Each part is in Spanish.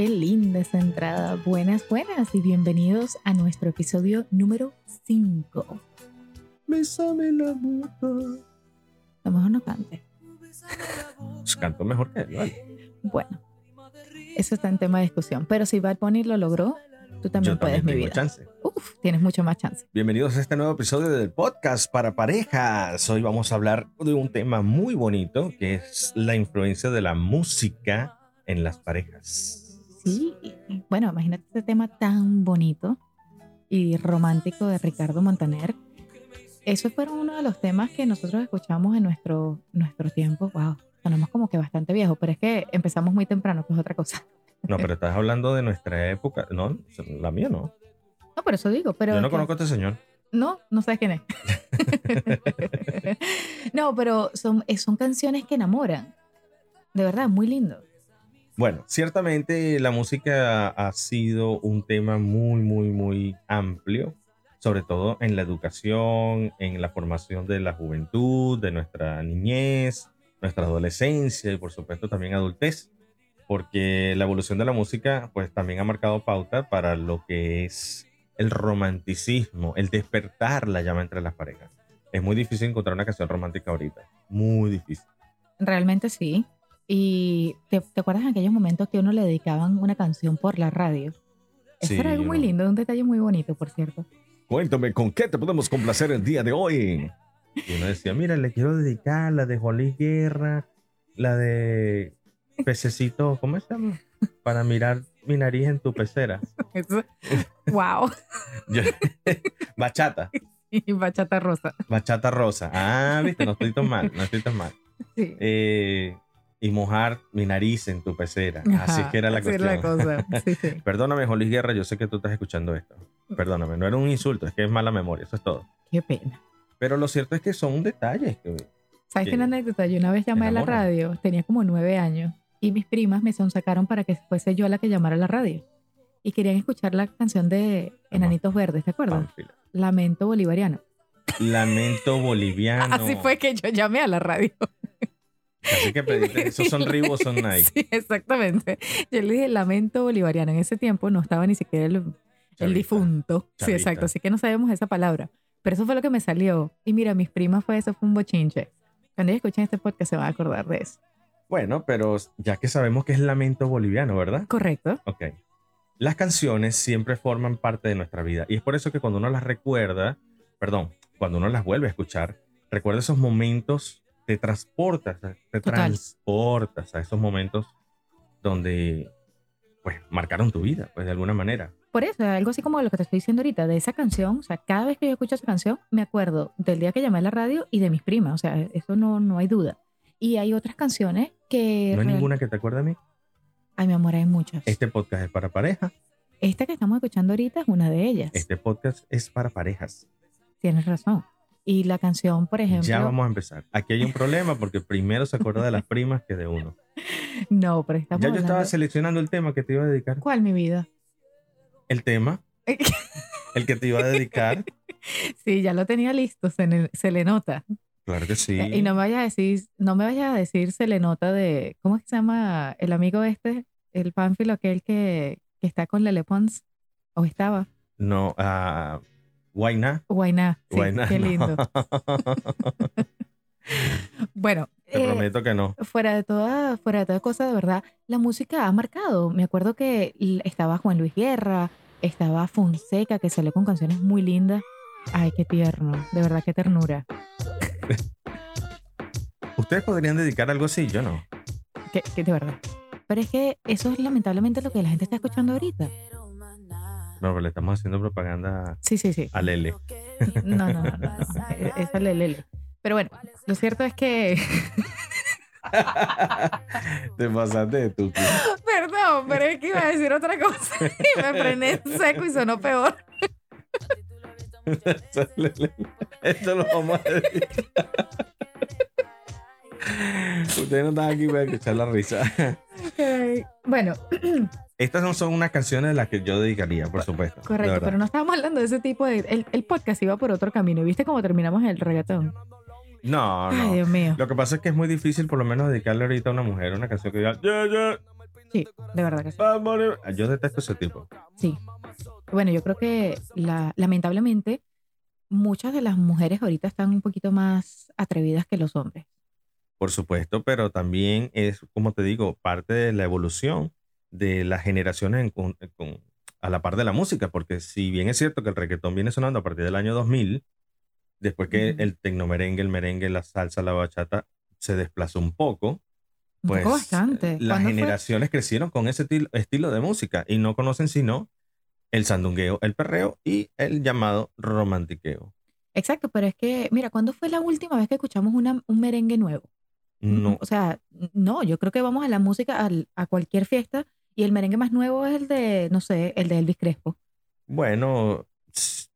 qué linda esa entrada. Buenas, buenas y bienvenidos a nuestro episodio número 5. Bésame la boca. A lo mejor no cante. Pues canto mejor que él, ¿vale? Bueno, eso está en tema de discusión. Pero si Bad Bunny lo logró, tú también Yo puedes, también mi vida. chance. Uf, tienes mucho más chance. Bienvenidos a este nuevo episodio del podcast para parejas. Hoy vamos a hablar de un tema muy bonito que es la influencia de la música en las parejas. Sí, bueno, imagínate este tema tan bonito y romántico de Ricardo Montaner. Eso fue uno de los temas que nosotros escuchamos en nuestro, nuestro tiempo. Wow, sonamos como que bastante viejos, pero es que empezamos muy temprano, que es otra cosa. No, pero estás hablando de nuestra época. No, la mía no. No, por eso digo, pero... Yo no que- conozco a este señor. No, no sabes quién es. no, pero son, son canciones que enamoran. De verdad, muy lindo. Bueno, ciertamente la música ha sido un tema muy, muy, muy amplio, sobre todo en la educación, en la formación de la juventud, de nuestra niñez, nuestra adolescencia y por supuesto también adultez, porque la evolución de la música pues también ha marcado pauta para lo que es el romanticismo, el despertar la llama entre las parejas. Es muy difícil encontrar una canción romántica ahorita, muy difícil. Realmente sí. Y ¿te, te acuerdas en aquellos momentos que uno le dedicaban una canción por la radio? Eso Sí, era algo muy lindo, un detalle muy bonito, por cierto. Cuéntame, ¿con qué te podemos complacer el día de hoy? Y uno decía, mira, le quiero dedicar la de Juan Luis Guerra, la de Pececito, ¿cómo se llama? Para mirar mi nariz en tu pecera. Eso- wow. Yo- bachata, y bachata rosa. bachata rosa. Ah, viste, no estoy tan mal, no estoy tan mal. Sí. Eh, y mojar mi nariz en tu pecera. Así Ajá, que era la cuestión. la cosa. Sí, sí. Perdóname, Juan Luis Guerra, yo sé que tú estás escuchando esto. Perdóname, no era un insulto, es que es mala memoria, eso es todo. Qué pena. Pero lo cierto es que son detalles que ¿Sabes qué una anécdota? Yo una vez llamé a la radio, tenía como nueve años, y mis primas me sonsacaron para que fuese yo la que llamara a la radio. Y querían escuchar la canción de Enanitos Verdes, ¿te acuerdas? Lamento Bolivariano. Lamento boliviano. Así fue que yo llamé a la radio. Así que pediste, ¿esos son Reebok son Nike? Sí, exactamente. Yo le dije Lamento Bolivariano. En ese tiempo no estaba ni siquiera el, el difunto. Sí, exacto. Así que no sabemos esa palabra. Pero eso fue lo que me salió. Y mira, mis primas fue eso, fue un bochinche. Cuando ellos escuchen este podcast se van a acordar de eso. Bueno, pero ya que sabemos que es lamento boliviano, ¿verdad? Correcto. Ok. Las canciones siempre forman parte de nuestra vida y es por eso que cuando uno las recuerda, perdón, cuando uno las vuelve a escuchar, recuerda esos momentos, te transportas, te Total. transportas a esos momentos donde, pues, marcaron tu vida, pues, de alguna manera. Por eso, algo así como lo que te estoy diciendo ahorita, de esa canción, o sea, cada vez que yo escucho esa canción, me acuerdo del día que llamé a la radio y de mis primas, o sea, eso no, no hay duda. Y hay otras canciones que... ¿No hay real- ninguna que te acuerde a mí? Ay, mi amor, hay muchas. Este podcast es para pareja. Esta que estamos escuchando ahorita es una de ellas. Este podcast es para parejas. Tienes razón. Y la canción, por ejemplo... Ya vamos a empezar. Aquí hay un problema porque primero se acuerda de las primas que de uno. No, pero estamos Ya yo estaba seleccionando el tema que te iba a dedicar. ¿Cuál, mi vida? El tema, el que te iba a dedicar. sí, ya lo tenía listo, se, le- se le nota. Claro que sí. Y no me vayas a decir, no me vayas a decir se le nota de, ¿cómo es que se llama el amigo este? El pánfilo aquel que, que está con Lele Pons, o estaba, No, ah, Guayna. Guainá. Sí, Guayna, qué no. lindo. Bueno, Te eh, prometo que no. fuera de toda, fuera de toda cosa, de verdad, la música ha marcado. Me acuerdo que estaba Juan Luis Guerra, estaba Fonseca, que salió con canciones muy lindas. Ay, qué tierno, de verdad, qué ternura. Ustedes podrían dedicar algo así, yo no. Qué, qué de verdad. Pero es que eso es lamentablemente lo que la gente está escuchando ahorita. No, pero le estamos haciendo propaganda Sí, sí, sí. a Lele. No, no, no, no. es Lele. Pero bueno, lo cierto es que. Te pasaste de tu. Perdón, pero es que iba a decir otra cosa y me frené en seco y sonó peor. Esto lo vamos a editar. Ustedes no están aquí para escuchar la risa. Bueno, Estas no son unas canciones las que yo dedicaría, por supuesto. correcto, pero no estábamos hablando de ese tipo de. El, el podcast iba por otro camino. ¿Viste cómo terminamos el reggaetón? No, Ay, no. Dios mío. Lo que pasa es que es muy difícil, por lo menos, dedicarle ahorita a una mujer una canción que diga, yeah, yeah, Sí, de verdad que sí. Yo detesto ese tipo. Sí. Bueno, yo creo que la, lamentablemente muchas de las mujeres ahorita están un poquito más atrevidas que los hombres. Por supuesto, pero también es, como te digo, parte de la evolución de las generaciones a la par de la música, porque si bien es cierto que el reggaetón viene sonando a partir del año 2000, después que el tecnomerengue, el merengue, la salsa, la bachata se desplazó un poco, pues bastante. las generaciones crecieron con ese estilo de música y no conocen sino el sandungueo, el perreo y el llamado romantiqueo. Exacto, pero es que, mira, ¿cuándo fue la última vez que escuchamos una, un merengue nuevo? No. O sea, no, yo creo que vamos a la música, a cualquier fiesta, y el merengue más nuevo es el de, no sé, el de Elvis Crespo. Bueno,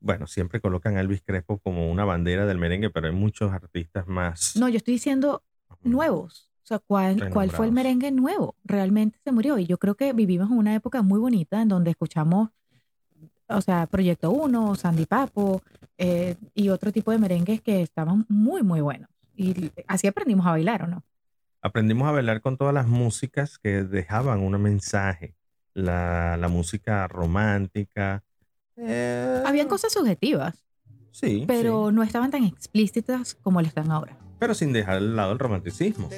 bueno, siempre colocan a Elvis Crespo como una bandera del merengue, pero hay muchos artistas más. No, yo estoy diciendo nuevos. O sea, ¿cuál, ¿cuál fue el merengue nuevo? Realmente se murió. Y yo creo que vivimos en una época muy bonita en donde escuchamos, o sea, Proyecto 1, Sandy Papo eh, y otro tipo de merengues que estaban muy, muy buenos. Y así aprendimos a bailar, ¿o no? Aprendimos a bailar con todas las músicas que dejaban un mensaje. La, la música romántica. Eh, Habían cosas subjetivas. Sí. Pero no estaban tan explícitas como lo están ahora pero sin dejar al lado el romanticismo.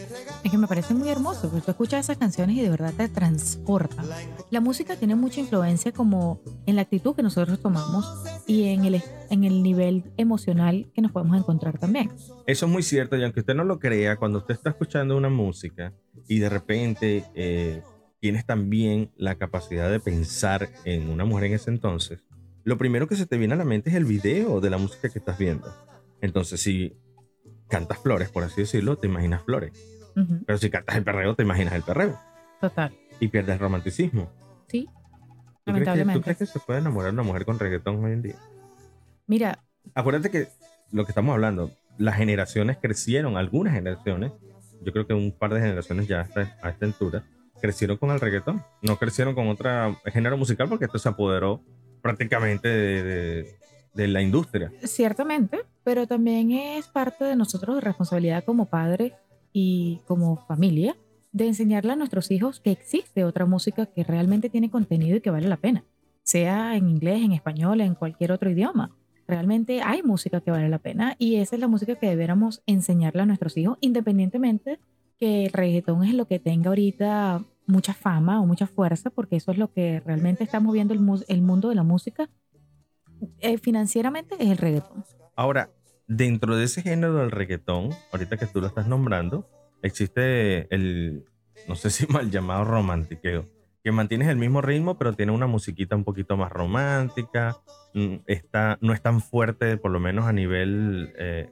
Es que me parece muy hermoso, porque tú escuchas esas canciones y de verdad te transporta. La música tiene mucha influencia como en la actitud que nosotros tomamos y en el, en el nivel emocional que nos podemos encontrar también. Eso es muy cierto, y aunque usted no lo crea, cuando usted está escuchando una música y de repente eh, tienes también la capacidad de pensar en una mujer en ese entonces, lo primero que se te viene a la mente es el video de la música que estás viendo. Entonces, si cantas flores, por así decirlo, te imaginas flores. Pero si cantas el perreo, te imaginas el perreo. Total. Y pierdes romanticismo. Sí. ¿Tú lamentablemente. Crees que, ¿Tú crees que se puede enamorar una mujer con reggaetón hoy en día? Mira. Acuérdate que lo que estamos hablando, las generaciones crecieron, algunas generaciones, yo creo que un par de generaciones ya a esta, a esta altura, crecieron con el reggaetón. No crecieron con otro género musical porque esto se apoderó prácticamente de, de la industria. Ciertamente, pero también es parte de nosotros de responsabilidad como padres y como familia de enseñarle a nuestros hijos que existe otra música que realmente tiene contenido y que vale la pena, sea en inglés, en español, en cualquier otro idioma. Realmente hay música que vale la pena y esa es la música que deberíamos enseñarle a nuestros hijos, independientemente que el reggaetón es lo que tenga ahorita mucha fama o mucha fuerza, porque eso es lo que realmente está moviendo el mundo de la música eh, financieramente es el reggaetón. Ahora, dentro de ese género del reggaetón, ahorita que tú lo estás nombrando, existe el, no sé si mal llamado romantiqueo, que mantienes el mismo ritmo, pero tiene una musiquita un poquito más romántica, mm, está, no es tan fuerte, por lo menos a nivel eh,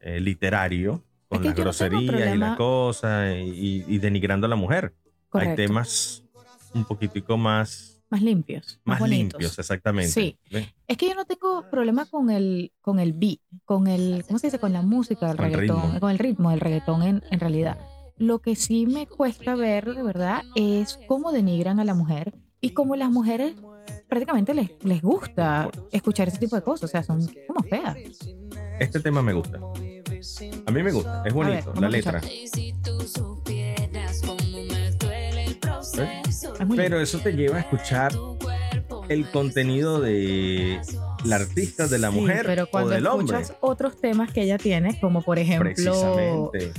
eh, literario, con las groserías y la cosa, y, denigrando a la mujer. Hay temas un poquitico más más limpios. Más, limpios, exactamente. Sí. Es que yo no tengo problema con el, con el beat, con el, ¿cómo se dice? Con la música del reggaetón, con el ritmo del reggaetón en, en realidad. Lo que sí me cuesta ver, de verdad, es cómo denigran a la mujer y cómo las mujeres prácticamente les, les gusta escuchar ese tipo de cosas. O sea, son como feas. Este tema me gusta. A mí me gusta, es bonito, la letra. Pero eso te lleva a escuchar el contenido de la artista, de la mujer pero cuando o del escuchas otros temas que ella tiene, como por ejemplo precisamente,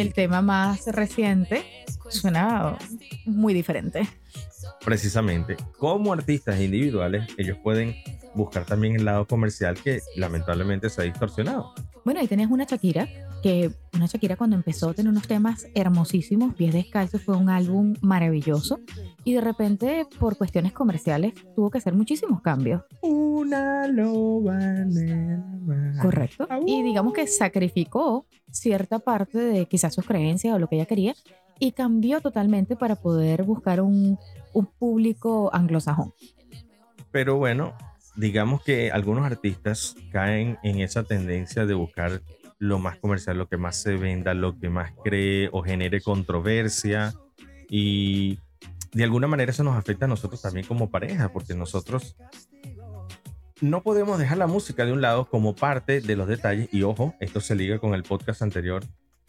El, tema más reciente, suena muy diferente. Precisamente, como artistas individuales, ellos pueden buscar también el lado comercial que lamentablemente se ha distorsionado. Bueno, ahí tenías una Shakira que una Shakira cuando empezó tenía unos temas hermosísimos, Pies Descalzos fue un álbum maravilloso y de repente por cuestiones comerciales tuvo que hacer muchísimos cambios. Una loba Correcto. Y digamos que sacrificó cierta parte de quizás sus creencias o lo que ella quería y cambió totalmente para poder buscar un, un público anglosajón. Pero bueno, digamos que algunos artistas caen en esa tendencia de buscar lo más comercial, lo que más se venda, lo que más cree o genere controversia. Y de alguna manera eso nos afecta a nosotros también como pareja, porque nosotros no podemos dejar la música de un lado como parte de los detalles. Y ojo, esto se liga con el podcast anterior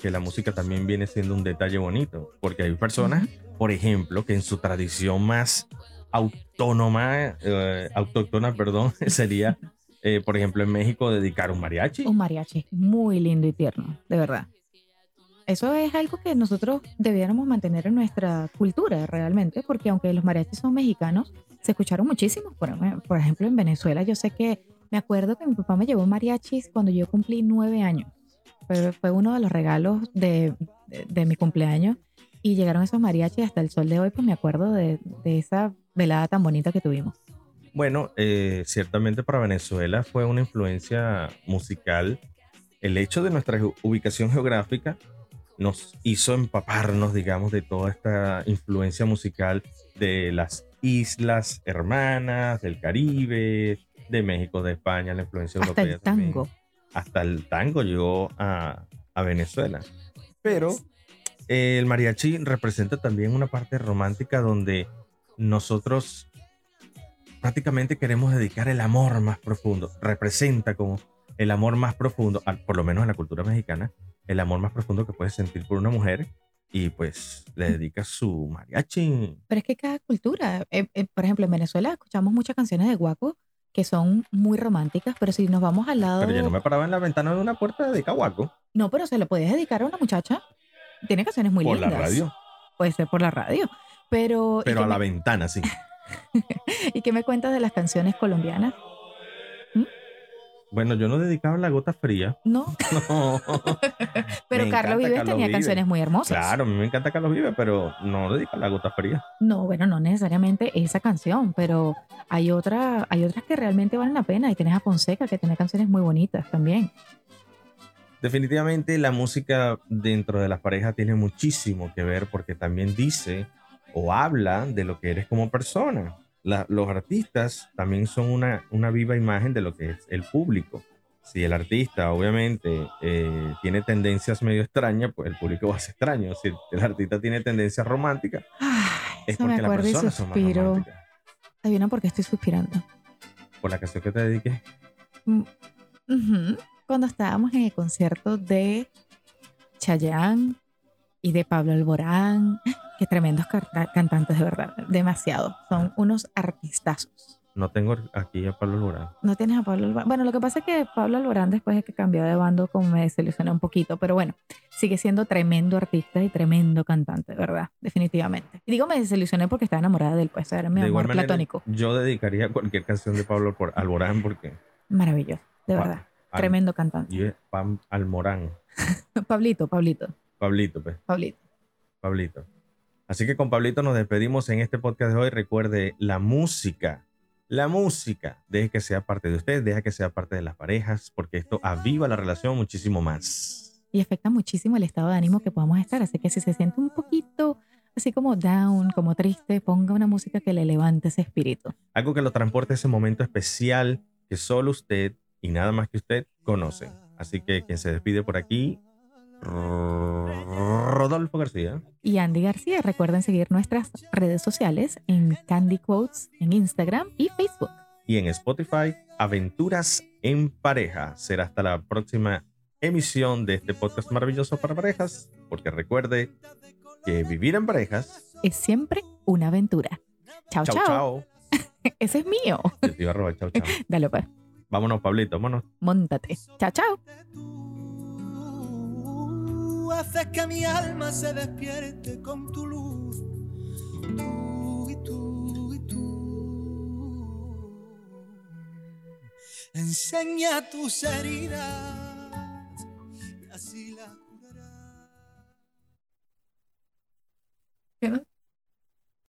que la música también viene siendo un detalle bonito, porque hay personas, por ejemplo, que en su tradición más autónoma, eh, autóctona, perdón, sería, eh, por ejemplo, en México dedicar un mariachi. Un mariachi, muy lindo y tierno, de verdad. Eso es algo que nosotros debiéramos mantener en nuestra cultura realmente, porque aunque los mariachis son mexicanos, se escucharon muchísimos. Por, por ejemplo, en Venezuela yo sé que me acuerdo que mi papá me llevó mariachis cuando yo cumplí nueve años. Fue, fue uno de los regalos de, de, mi cumpleaños y llegaron esos mariachis hasta el sol de hoy, pues me acuerdo de, de esa velada tan bonita que tuvimos. Bueno, eh, ciertamente para Venezuela fue una influencia musical. El hecho de nuestra ubicación geográfica nos hizo empaparnos, digamos, de toda esta influencia musical de las islas hermanas, del Caribe, de México, de España, la influencia Hasta europea. el tango. Hasta el tango llegó a, a Venezuela. Pero eh, el mariachi representa también una parte romántica donde nosotros prácticamente queremos dedicar el amor más profundo. Representa como el amor más profundo, por lo menos en la cultura mexicana, el amor más profundo que puedes sentir por una mujer y pues le dedica su mariachi. Pero es que cada cultura, eh, eh, por ejemplo, en Venezuela escuchamos muchas canciones de guaco que son muy románticas, pero si nos vamos al lado... Pero yo no me paraba en la ventana de una puerta de Cahuaco. No, pero se lo podías dedicar a una muchacha. Tiene canciones muy por lindas. Por la radio. Puede ser por la radio. Pero, pero a la ventana, sí. ¿Y qué me cuentas de las canciones colombianas? Bueno, yo no dedicaba la gota fría. No. no. pero Carlos Vives Carlos tenía Vives. canciones muy hermosas. Claro, a mí me encanta Carlos Vives, pero no dedica la gota fría. No, bueno, no necesariamente esa canción, pero hay, otra, hay otras que realmente valen la pena. Y tienes a Fonseca, que tiene canciones muy bonitas también. Definitivamente la música dentro de las parejas tiene muchísimo que ver porque también dice o habla de lo que eres como persona. La, los artistas también son una, una viva imagen de lo que es el público. Si el artista obviamente eh, tiene tendencias medio extrañas, pues el público va a ser extraño. Si el artista tiene tendencias románticas, Ay, es porque y personas son más románticas. Adivina por qué estoy suspirando. Por la canción que te dediqué. Mm. Cuando estábamos en el concierto de Chayanne y de Pablo Alborán, qué tremendos canta- cantantes de verdad, demasiado. Son unos artistazos. No tengo aquí a Pablo Alborán. No tienes a Pablo Alborán. Bueno, lo que pasa es que Pablo Alborán después de que cambió de bando como me desilusionó un poquito, pero bueno, sigue siendo tremendo artista y tremendo cantante, de verdad, definitivamente. Y digo me desilusioné porque estaba enamorada de él, pues era mi de amor manera, platónico. yo dedicaría cualquier canción de Pablo Alborán porque Maravilloso, de Pa- verdad. Al- Tremendo cantante. y es Pam Almorán. Pablito, Pablito, Pablito, pues, Pablito. Pablito. Así que con Pablito nos despedimos en este podcast de hoy. Recuerde, la música, la música, deje que sea parte de usted, deja que sea parte de las parejas, porque esto aviva la relación muchísimo más. y afecta muchísimo el estado de ánimo que podamos estar. Así que si se siente un poquito así como down, como triste, ponga una música que le levante ese espíritu. Algo que lo transporte a ese momento especial que solo usted y nada más que usted conoce. Así que quien se despide por aquí, Rodolfo García. Y Andy García, recuerden seguir nuestras redes sociales en Candy Quotes en Instagram y Facebook. y en Spotify, Aventuras en Pareja. Será hasta la próxima emisión de este podcast maravilloso para parejas, porque recuerde que vivir en parejas. Es siempre una aventura. Chao, Chao. Ese es mío. Yo te iba a robar, chao, chao. Dale pues, Vámonos, Pablito, vámonos. montate. Chao, chao. Haces que mi alma se despierte con tu luz. Tú y tú y tú. Enseña tus heridas y así las curarás.